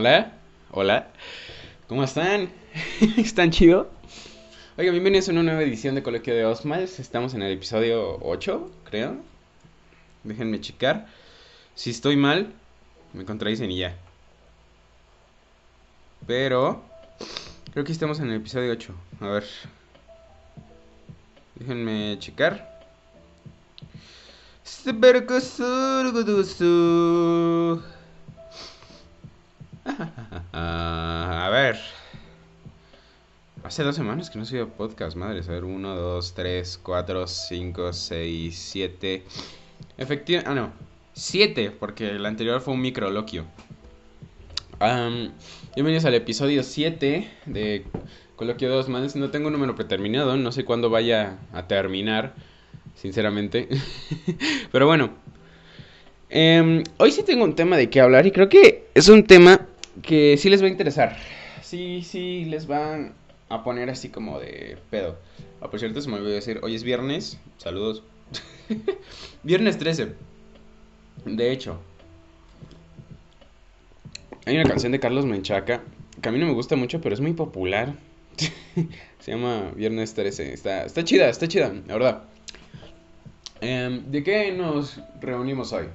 Hola, hola. ¿Cómo están? ¿Están chido? Oiga, bienvenidos a una nueva edición de Colegio de Osmals. Estamos en el episodio 8, creo. Déjenme checar. Si estoy mal, me contradicen y ya. Pero creo que estamos en el episodio 8. A ver. Déjenme checar. Hace dos semanas que no subía podcast, madre. A ver, 1, 2, 3, 4, 5, 6, 7. Efectivamente. Ah, no. 7, porque el anterior fue un microloquio. Bienvenidos al episodio 7 de Coloquio 2 más. No tengo un número predeterminado, no sé cuándo vaya a terminar, sinceramente. Pero bueno, eh, hoy sí tengo un tema de qué hablar y creo que es un tema que sí les va a interesar. Sí, sí, les van a poner así como de pedo. Ah, por cierto, se me olvidó decir, hoy es viernes, saludos. viernes 13. De hecho, hay una canción de Carlos Menchaca que a mí no me gusta mucho, pero es muy popular. Se llama Viernes 13. Está, está chida, está chida, la verdad. Eh, ¿De qué nos reunimos hoy?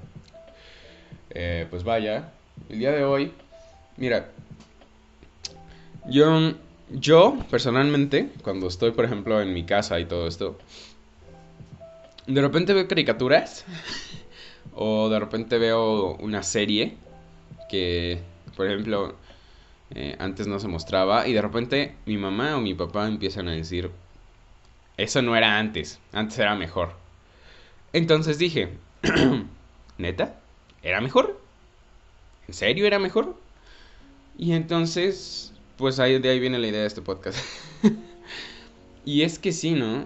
Eh, pues vaya, el día de hoy, mira, yo, yo personalmente, cuando estoy, por ejemplo, en mi casa y todo esto, de repente veo caricaturas o de repente veo una serie que, por ejemplo, eh, antes no se mostraba y de repente mi mamá o mi papá empiezan a decir, eso no era antes, antes era mejor. Entonces dije, ¿neta? ¿Era mejor? ¿En serio era mejor? Y entonces, pues ahí, de ahí viene la idea de este podcast. y es que sí, ¿no?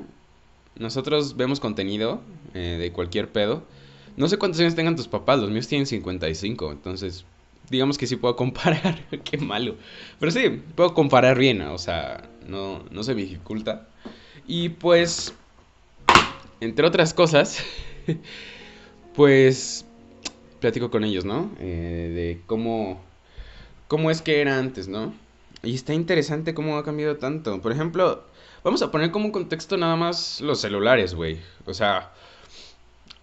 Nosotros vemos contenido eh, de cualquier pedo. No sé cuántos años tengan tus papás, los míos tienen 55, entonces digamos que sí puedo comparar. Qué malo. Pero sí, puedo comparar bien, o sea, no, no se me dificulta. Y pues, entre otras cosas, pues platico con ellos, ¿no? Eh, de cómo, cómo es que era antes, ¿no? Y está interesante cómo ha cambiado tanto. Por ejemplo, vamos a poner como contexto nada más los celulares, güey. O sea,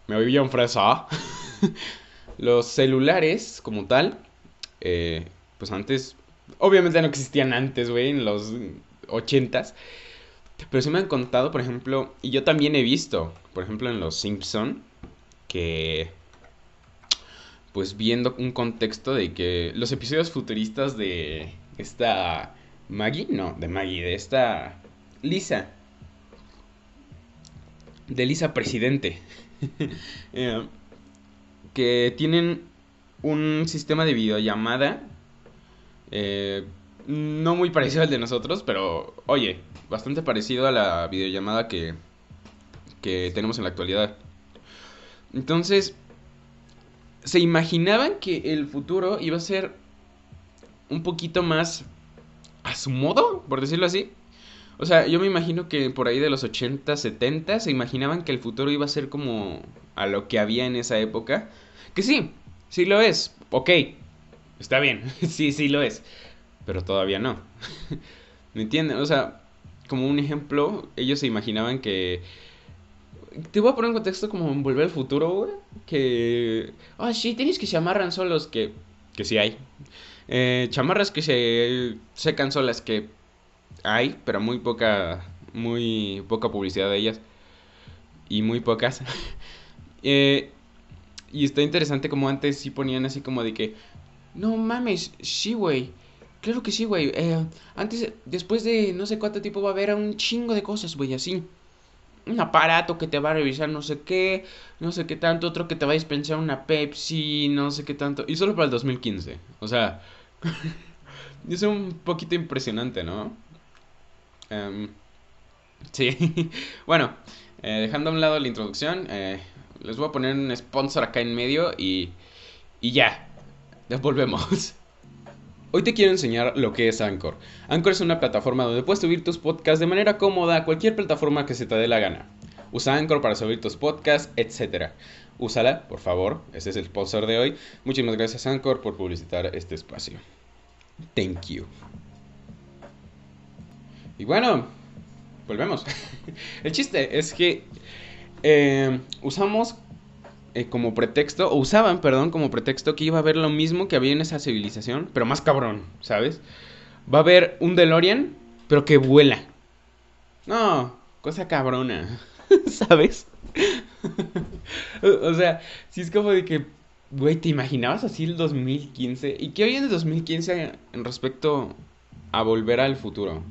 me oí bien fresa. los celulares, como tal, eh, pues antes, obviamente no existían antes, güey, en los ochentas. Pero sí me han contado, por ejemplo, y yo también he visto, por ejemplo, en Los Simpson, que pues viendo un contexto de que los episodios futuristas de esta Maggie, no, de Maggie, de esta Lisa, de Lisa Presidente, eh, que tienen un sistema de videollamada eh, no muy parecido al de nosotros, pero oye, bastante parecido a la videollamada que, que tenemos en la actualidad. Entonces, se imaginaban que el futuro iba a ser un poquito más a su modo, por decirlo así. O sea, yo me imagino que por ahí de los 80, 70 se imaginaban que el futuro iba a ser como a lo que había en esa época. Que sí, sí lo es. Ok, está bien, sí, sí lo es. Pero todavía no. ¿Me entienden? O sea, como un ejemplo, ellos se imaginaban que te voy a poner un contexto como en Volver al Futuro, güey. Que. Ah, sí, tienes que se amarran solos. Que. Que sí hay. Eh, chamarras que se secan solas. Que hay, pero muy poca. Muy poca publicidad de ellas. Y muy pocas. eh, y está interesante como antes sí ponían así como de que. No mames, sí, güey. Claro que sí, güey. Eh, antes, después de no sé cuánto tiempo va a haber un chingo de cosas, güey, así un aparato que te va a revisar no sé qué, no sé qué tanto, otro que te va a dispensar una Pepsi, no sé qué tanto, y solo para el 2015. O sea, es un poquito impresionante, ¿no? Um, sí, bueno, eh, dejando a un lado la introducción, eh, les voy a poner un sponsor acá en medio y, y ya, volvemos. Hoy te quiero enseñar lo que es Anchor. Anchor es una plataforma donde puedes subir tus podcasts de manera cómoda a cualquier plataforma que se te dé la gana. Usa Anchor para subir tus podcasts, etc. Úsala, por favor. Ese es el sponsor de hoy. Muchísimas gracias Anchor por publicitar este espacio. Thank you. Y bueno, volvemos. El chiste es que eh, usamos eh, como pretexto, o usaban, perdón, como pretexto que iba a haber lo mismo que había en esa civilización, pero más cabrón, ¿sabes? Va a haber un DeLorean, pero que vuela. No, cosa cabrona, ¿sabes? o sea, si es como de que, güey, ¿te imaginabas así el 2015? ¿Y qué había en el 2015 en respecto a volver al futuro?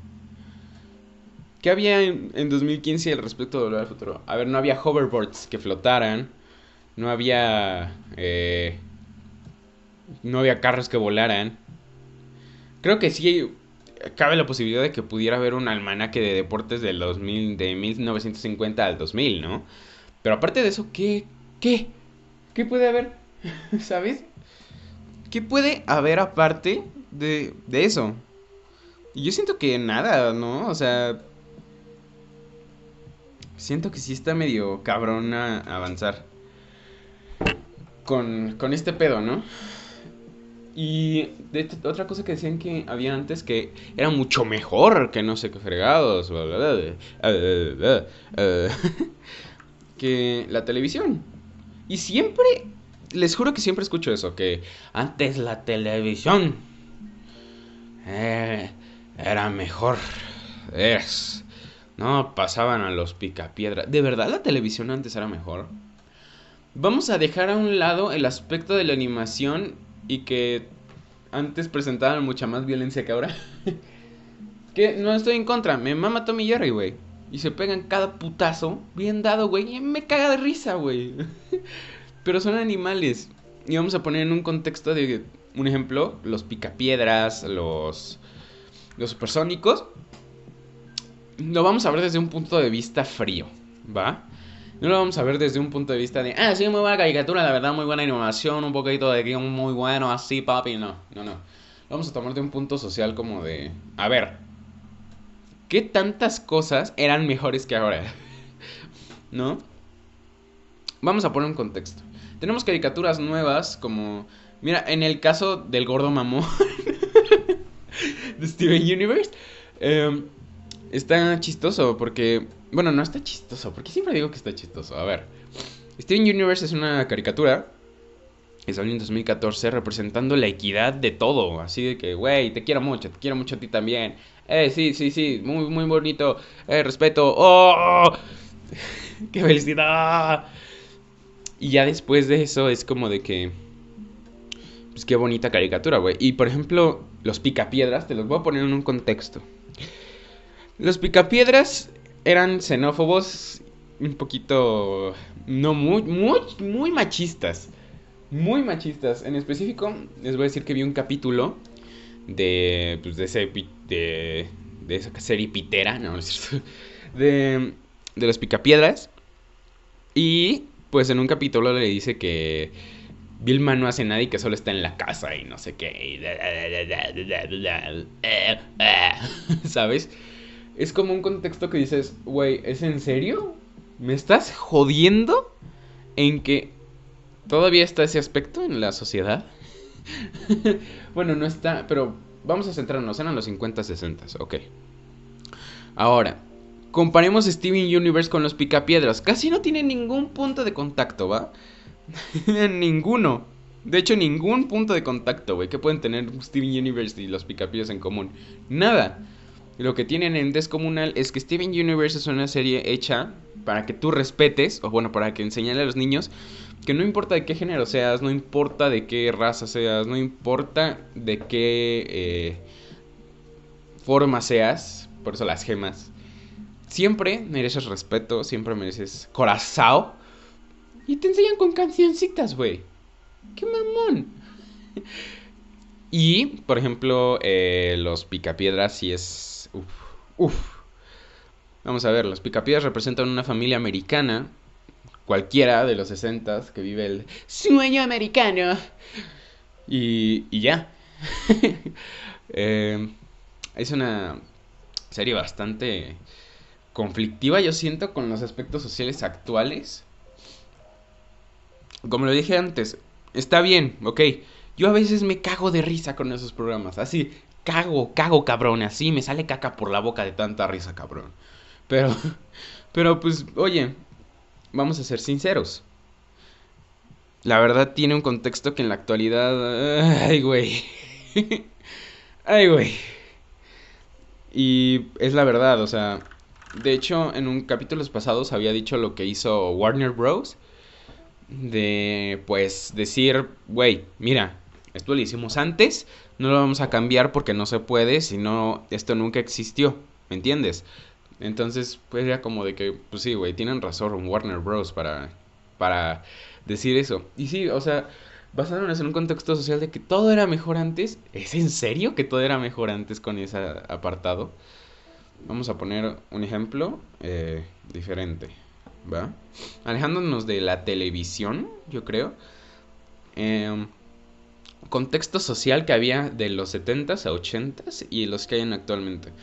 ¿Qué había en, en 2015 al respecto de volver al futuro? A ver, no había hoverboards que flotaran no había eh, no había carros que volaran. Creo que sí cabe la posibilidad de que pudiera haber un almanaque de deportes del 2000 de 1950 al 2000, ¿no? Pero aparte de eso, ¿qué qué qué puede haber? ¿Sabes? ¿Qué puede haber aparte de, de eso? Y yo siento que nada, ¿no? O sea, siento que sí está medio cabrón avanzar con, con este pedo, ¿no? Y de, otra cosa que decían que había antes que era mucho mejor que no sé qué fregados, que la televisión. Y siempre, les juro que siempre escucho eso, que antes la televisión eh, era mejor. Es, no pasaban a los picapiedra. ¿De verdad la televisión antes era mejor? Vamos a dejar a un lado el aspecto de la animación y que antes presentaban mucha más violencia que ahora. que no estoy en contra, me mama Tommy Jerry, güey. Y se pegan cada putazo, bien dado, güey. Y me caga de risa, güey. Pero son animales. Y vamos a poner en un contexto de un ejemplo: los picapiedras, los. Los supersónicos. Lo vamos a ver desde un punto de vista frío, ¿va? No lo vamos a ver desde un punto de vista de, ah, sí, muy buena caricatura, la verdad, muy buena animación, un poquito de guion muy bueno, así, papi. No, no, no. Lo vamos a tomar de un punto social como de, a ver, ¿qué tantas cosas eran mejores que ahora? ¿No? Vamos a poner un contexto. Tenemos caricaturas nuevas como, mira, en el caso del gordo mamón de Steven Universe, eh, está chistoso porque bueno, no está chistoso, porque siempre digo que está chistoso. A ver, Steven Universe es una caricatura que salió en 2014 representando la equidad de todo. Así de que, güey, te quiero mucho, te quiero mucho a ti también. Eh, sí, sí, sí, muy, muy bonito. Eh, respeto. ¡Oh! ¡Qué felicidad! Y ya después de eso es como de que. Pues qué bonita caricatura, güey. Y por ejemplo, los picapiedras, te los voy a poner en un contexto. Los picapiedras eran xenófobos, un poquito, no muy, muy, muy machistas. Muy machistas. En específico, les voy a decir que vi un capítulo de, pues, de, ese, de, de esa serie pitera, no, de, de los picapiedras. Y, pues, en un capítulo le dice que Vilma no hace nada y que solo está en la casa y no sé qué. ¿Sabes? es como un contexto que dices, güey, ¿es en serio? ¿Me estás jodiendo en que todavía está ese aspecto en la sociedad? bueno, no está, pero vamos a centrarnos, eran los 50, 60, ok. Ahora, comparemos Steven Universe con los Picapiedras. Casi no tienen ningún punto de contacto, ¿va? Ninguno. De hecho, ningún punto de contacto, güey. ¿Qué pueden tener Steven Universe y los Picapiedras en común? Nada. Lo que tienen en Descomunal es que Steven Universe es una serie hecha para que tú respetes, o bueno, para que enseñale a los niños que no importa de qué género seas, no importa de qué raza seas, no importa de qué eh, forma seas, por eso las gemas, siempre mereces respeto, siempre mereces corazón. Y te enseñan con cancioncitas, güey. ¡Qué mamón! y, por ejemplo, eh, los picapiedras si es Uf, uf. Vamos a ver, los picapiedras representan una familia americana, cualquiera de los 60 que vive el sueño americano. Y, y ya. Eh, es una serie bastante conflictiva, yo siento, con los aspectos sociales actuales. Como lo dije antes, está bien, ok, Yo a veces me cago de risa con esos programas. Así, cago, cago, cabrón. Así me sale caca por la boca de tanta risa, cabrón. Pero, pero pues, oye, vamos a ser sinceros. La verdad tiene un contexto que en la actualidad... Ay, güey. Ay, güey. Y es la verdad, o sea... De hecho, en un capítulos pasados había dicho lo que hizo Warner Bros. De, pues, decir, güey, mira, esto lo hicimos antes, no lo vamos a cambiar porque no se puede, si no, esto nunca existió, ¿me entiendes? Entonces, pues era como de que, pues sí, güey, tienen razón Warner Bros. para, para decir eso. Y sí, o sea, basándonos en un contexto social de que todo era mejor antes, ¿es en serio que todo era mejor antes con ese apartado? Vamos a poner un ejemplo eh, diferente, ¿va? Alejándonos de la televisión, yo creo. Eh, contexto social que había de los 70s a 80s y los que hay actualmente.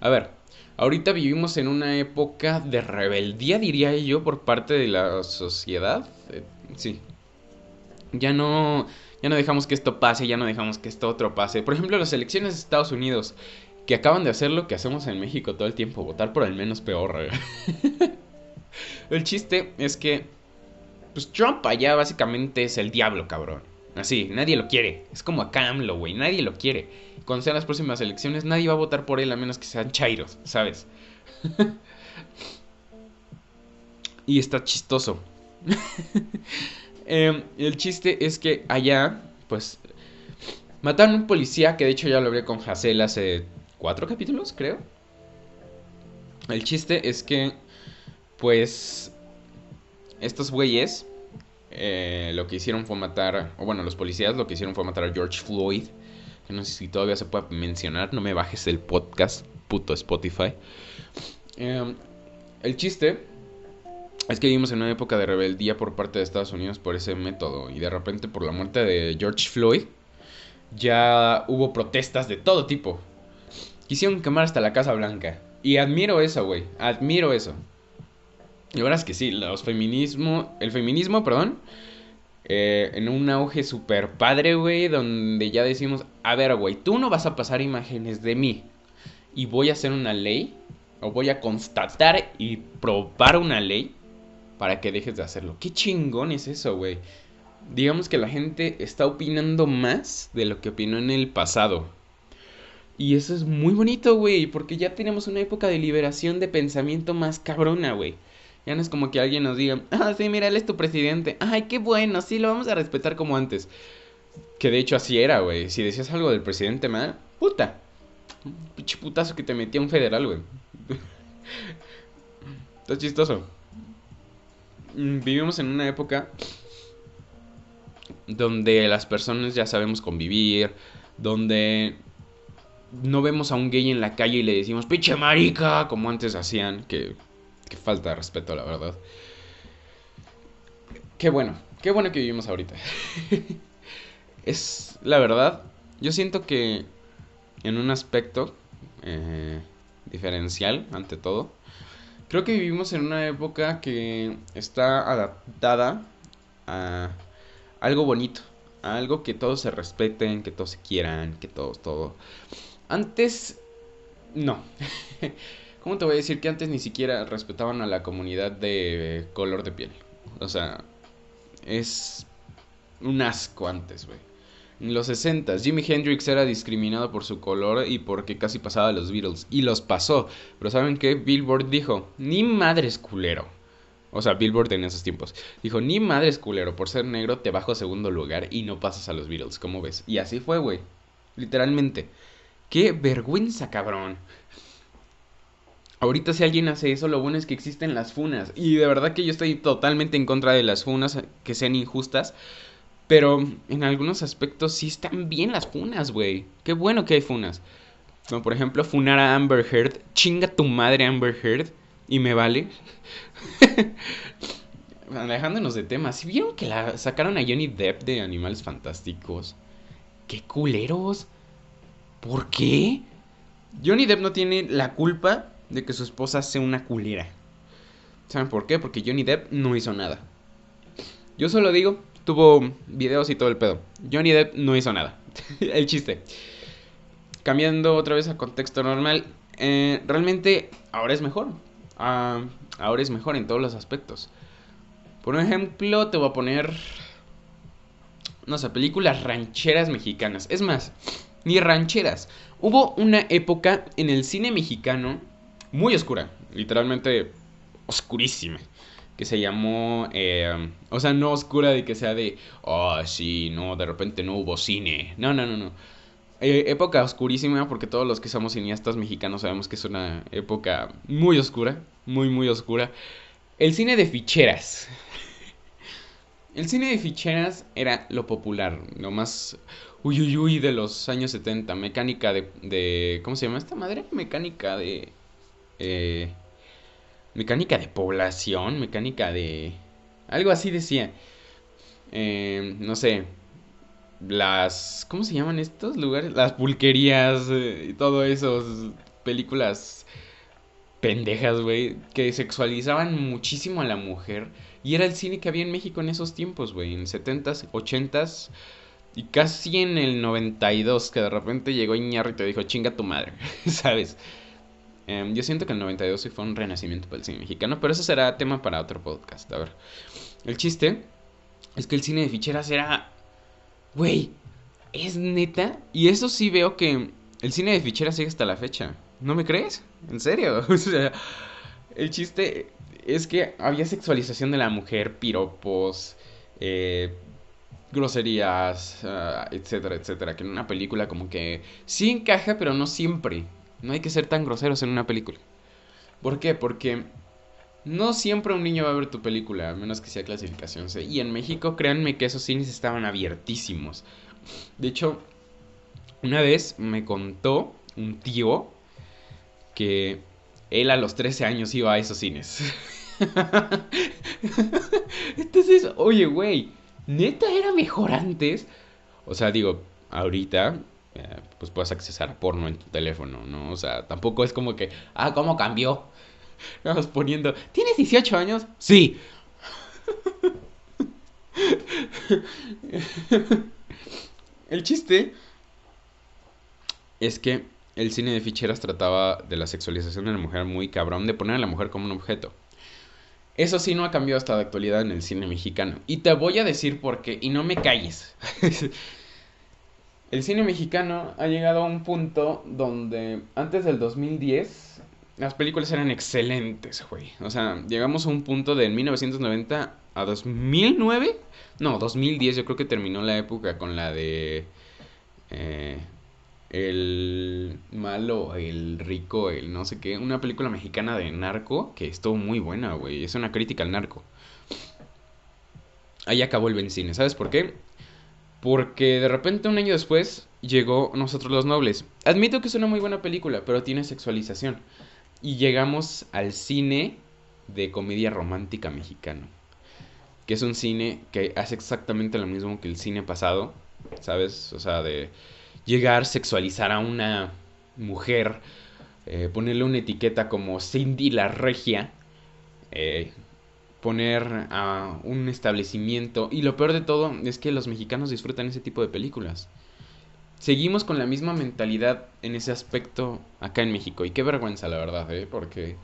A ver, ahorita vivimos en una época de rebeldía, diría yo, por parte de la sociedad. Eh, sí. Ya no, ya no dejamos que esto pase, ya no dejamos que esto otro pase. Por ejemplo, las elecciones de Estados Unidos, que acaban de hacer lo que hacemos en México todo el tiempo, votar por el menos peor. el chiste es que, pues Trump allá básicamente es el diablo, cabrón. Así, nadie lo quiere. Es como a AMLO, güey. Nadie lo quiere. Cuando sean las próximas elecciones, nadie va a votar por él a menos que sean chairos, ¿sabes? y está chistoso. Em, el chiste es que allá, pues, mataron a un policía que de hecho ya lo hablé con Hassel hace cuatro capítulos, creo. El chiste es que, pues, estos güeyes eh, lo que hicieron fue matar, o bueno, los policías lo que hicieron fue matar a George Floyd. Que no sé si todavía se puede mencionar, no me bajes el podcast, puto Spotify. Em, el chiste es que vivimos en una época de rebeldía por parte de Estados Unidos por ese método. Y de repente por la muerte de George Floyd ya hubo protestas de todo tipo. Quisieron quemar hasta la Casa Blanca. Y admiro eso, güey. Admiro eso. Y ahora es que sí, los feminismo, el feminismo, perdón, eh, en un auge super padre, güey, donde ya decimos, a ver, güey, tú no vas a pasar imágenes de mí y voy a hacer una ley, o voy a constatar y probar una ley para que dejes de hacerlo. Qué chingón es eso, güey. Digamos que la gente está opinando más de lo que opinó en el pasado. Y eso es muy bonito, güey, porque ya tenemos una época de liberación de pensamiento más cabrona, güey. Ya no es como que alguien nos diga, ah, sí, mira, él es tu presidente. Ay, qué bueno, sí, lo vamos a respetar como antes. Que de hecho así era, güey. Si decías algo del presidente mal, puta. Pinche putazo que te metía un federal, güey. Está chistoso. Mm, vivimos en una época donde las personas ya sabemos convivir, donde no vemos a un gay en la calle y le decimos, pinche marica, como antes hacían, que Qué falta de respeto, la verdad. Qué bueno, qué bueno que vivimos ahorita. es la verdad, yo siento que en un aspecto eh, diferencial, ante todo, creo que vivimos en una época que está adaptada a algo bonito, a algo que todos se respeten, que todos se quieran, que todos, todo. Antes, no. ¿Cómo te voy a decir que antes ni siquiera respetaban a la comunidad de color de piel? O sea, es un asco antes, güey. En los 60 Jimi Hendrix era discriminado por su color y porque casi pasaba a los Beatles. Y los pasó. Pero ¿saben qué? Billboard dijo, ni madres culero. O sea, Billboard en esos tiempos. Dijo, ni madres culero, por ser negro te bajo a segundo lugar y no pasas a los Beatles, ¿cómo ves? Y así fue, güey. Literalmente. Qué vergüenza, cabrón. Ahorita si alguien hace eso, lo bueno es que existen las funas. Y de verdad que yo estoy totalmente en contra de las funas que sean injustas. Pero en algunos aspectos sí están bien las funas, güey. Qué bueno que hay funas. Como por ejemplo, funar a Amber Heard. Chinga tu madre Amber Heard. Y me vale. Alejándonos de temas. ¿Si vieron que la sacaron a Johnny Depp de Animales Fantásticos? ¡Qué culeros! ¿Por qué? Johnny Depp no tiene la culpa de que su esposa sea una culera. ¿Saben por qué? Porque Johnny Depp no hizo nada. Yo solo digo tuvo videos y todo el pedo. Johnny Depp no hizo nada. el chiste. Cambiando otra vez a contexto normal, eh, realmente ahora es mejor. Ah, ahora es mejor en todos los aspectos. Por ejemplo, te voy a poner, no sé, películas rancheras mexicanas. Es más, ni rancheras. Hubo una época en el cine mexicano muy oscura, literalmente oscurísima que se llamó, eh, o sea, no oscura de que sea de, oh, sí, no, de repente no hubo cine. No, no, no, no. Eh, época oscurísima, porque todos los que somos cineastas mexicanos sabemos que es una época muy oscura, muy, muy oscura. El cine de ficheras. El cine de ficheras era lo popular, lo más uy, uy, uy de los años 70. Mecánica de, de ¿cómo se llama esta madre? Mecánica de... Eh, mecánica de población, mecánica de... Algo así decía. Eh, no sé. Las... ¿Cómo se llaman estos lugares? Las pulquerías eh, y todo eso. Películas pendejas, güey. Que sexualizaban muchísimo a la mujer. Y era el cine que había en México en esos tiempos, güey. En 70s, 80s. Y casi en el 92, que de repente llegó Iñarro y te dijo, chinga tu madre, ¿sabes? Em, yo siento que el 92 sí fue un renacimiento para el cine mexicano, pero eso será tema para otro podcast. A ver, el chiste es que el cine de ficheras era. Güey, es neta. Y eso sí veo que el cine de ficheras sigue hasta la fecha. ¿No me crees? ¿En serio? o sea, el chiste es que había sexualización de la mujer, piropos, eh, groserías, ah, etcétera, etcétera. Que en una película como que sí encaja, pero no siempre. No hay que ser tan groseros en una película. ¿Por qué? Porque no siempre un niño va a ver tu película, a menos que sea clasificación C. Y en México, créanme que esos cines estaban abiertísimos. De hecho, una vez me contó un tío que él a los 13 años iba a esos cines. Entonces, oye, güey, neta era mejor antes. O sea, digo, ahorita eh, pues puedes accesar porno en tu teléfono, ¿no? O sea, tampoco es como que, ah, ¿cómo cambió? Vamos poniendo, ¿tienes 18 años? Sí. El chiste es que el cine de ficheras trataba de la sexualización de la mujer muy cabrón, de poner a la mujer como un objeto. Eso sí no ha cambiado hasta la actualidad en el cine mexicano. Y te voy a decir por qué, y no me calles. el cine mexicano ha llegado a un punto donde antes del 2010 las películas eran excelentes, güey. O sea, llegamos a un punto de 1990 a 2009. No, 2010 yo creo que terminó la época con la de... Eh, el malo, el rico, el no sé qué. Una película mexicana de narco que estuvo muy buena, güey. Es una crítica al narco. Ahí acabó el benzine. ¿Sabes por qué? Porque de repente un año después llegó Nosotros los Nobles. Admito que es una muy buena película, pero tiene sexualización. Y llegamos al cine de comedia romántica mexicano. Que es un cine que hace exactamente lo mismo que el cine pasado. ¿Sabes? O sea, de llegar, sexualizar a una mujer, eh, ponerle una etiqueta como Cindy la Regia. Eh, poner a un establecimiento. Y lo peor de todo es que los mexicanos disfrutan ese tipo de películas. Seguimos con la misma mentalidad en ese aspecto acá en México. Y qué vergüenza, la verdad, ¿eh? Porque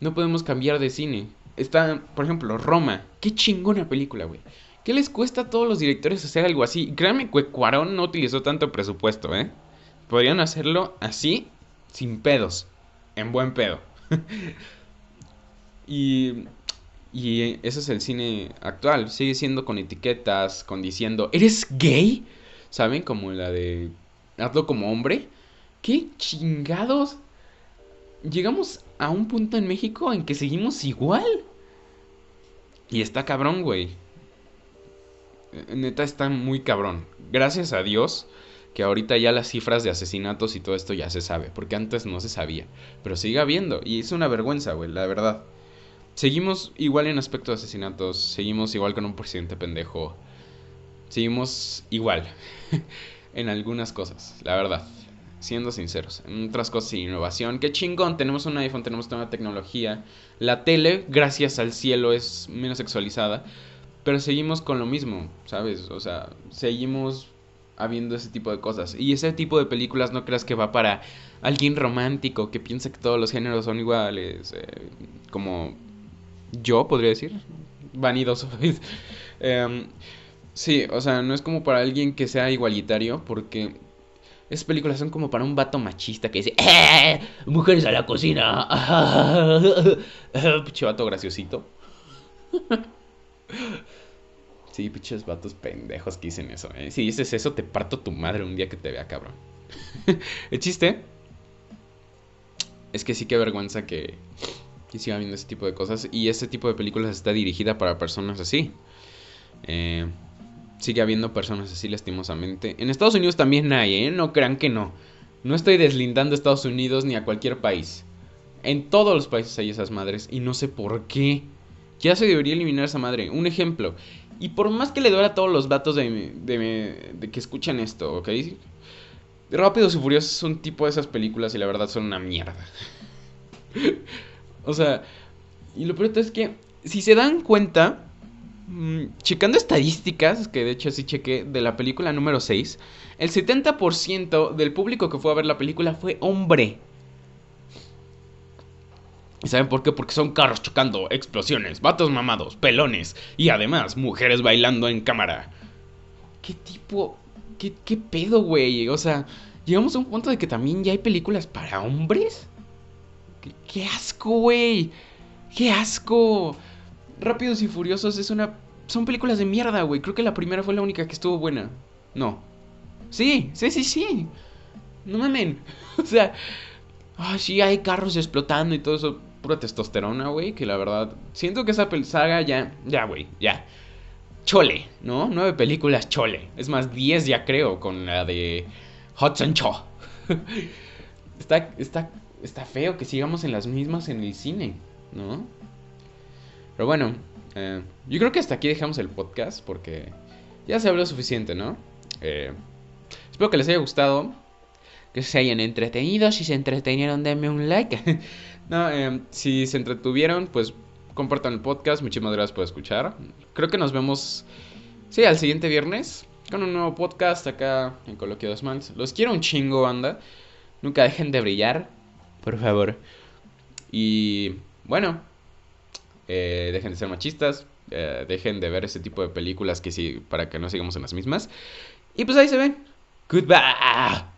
no podemos cambiar de cine. Está, por ejemplo, Roma. Qué chingona película, güey. ¿Qué les cuesta a todos los directores hacer algo así? Créanme que Cuarón no utilizó tanto presupuesto, ¿eh? Podrían hacerlo así, sin pedos. En buen pedo. y y ese es el cine actual. Sigue siendo con etiquetas, con diciendo, ¿eres gay? ¿Saben? Como la de, hazlo como hombre. ¿Qué chingados? Llegamos a un punto en México en que seguimos igual. Y está cabrón, güey. Eh, neta está muy cabrón. Gracias a Dios que ahorita ya las cifras de asesinatos y todo esto ya se sabe. Porque antes no se sabía. Pero sigue habiendo. Y es una vergüenza, güey, la verdad. Seguimos igual en aspecto de asesinatos, seguimos igual con un presidente pendejo, seguimos igual en algunas cosas, la verdad, siendo sinceros. En otras cosas, innovación, qué chingón, tenemos un iPhone, tenemos nueva tecnología, la tele, gracias al cielo, es menos sexualizada, pero seguimos con lo mismo, ¿sabes? O sea, seguimos habiendo ese tipo de cosas. Y ese tipo de películas no creas que va para alguien romántico que piensa que todos los géneros son iguales, eh, como yo podría decir, vanidoso. eh, sí, o sea, no es como para alguien que sea igualitario, porque esas películas son como para un vato machista que dice, ¡Eh! Mujeres a la cocina. Pinche vato graciosito. Sí, pinches vatos pendejos que dicen eso, ¿eh? Si dices eso, te parto tu madre un día que te vea, cabrón. El chiste es que sí que vergüenza que, que siga viendo ese tipo de cosas. Y ese tipo de películas está dirigida para personas así. Eh, sigue habiendo personas así lastimosamente. En Estados Unidos también hay, ¿eh? No crean que no. No estoy deslindando a Estados Unidos ni a cualquier país. En todos los países hay esas madres y no sé por qué. Ya se debería eliminar esa madre. Un ejemplo. Y por más que le duela a todos los datos de que escuchan esto, ¿ok? Rápidos y Furiosos es un tipo de esas películas y la verdad son una mierda. o sea, y lo peor es que, si se dan cuenta, mmm, checando estadísticas, que de hecho sí chequé, de la película número 6, el 70% del público que fue a ver la película fue hombre. ¿Y saben por qué? Porque son carros chocando, explosiones, vatos mamados, pelones y además mujeres bailando en cámara. ¿Qué tipo? ¿Qué, qué pedo, güey? O sea, llegamos a un punto de que también ya hay películas para hombres. ¿Qué, asco, güey? ¡Qué asco! Rápidos y Furiosos es una... Son películas de mierda, güey. Creo que la primera fue la única que estuvo buena. No. Sí, sí, sí, sí. No mamen. O sea... Ah, sí, hay carros explotando y todo eso pura testosterona, güey, que la verdad, siento que esa saga ya, ya, güey, ya. Chole, ¿no? Nueve películas chole. Es más, diez ya creo con la de Hudson Shaw. está, está, está feo que sigamos en las mismas en el cine, ¿no? Pero bueno, eh, yo creo que hasta aquí dejamos el podcast porque ya se habló suficiente, ¿no? Eh, espero que les haya gustado, que se hayan entretenido. Si se entretenieron, denme un like. Eh, si se entretuvieron, pues compartan el podcast. Muchísimas gracias por escuchar. Creo que nos vemos, sí, al siguiente viernes con un nuevo podcast acá en Coloquio de Mans. Los quiero un chingo, banda. Nunca dejen de brillar, por favor. Y bueno, eh, dejen de ser machistas. Eh, dejen de ver ese tipo de películas que sí, para que no sigamos en las mismas. Y pues ahí se ven. Goodbye.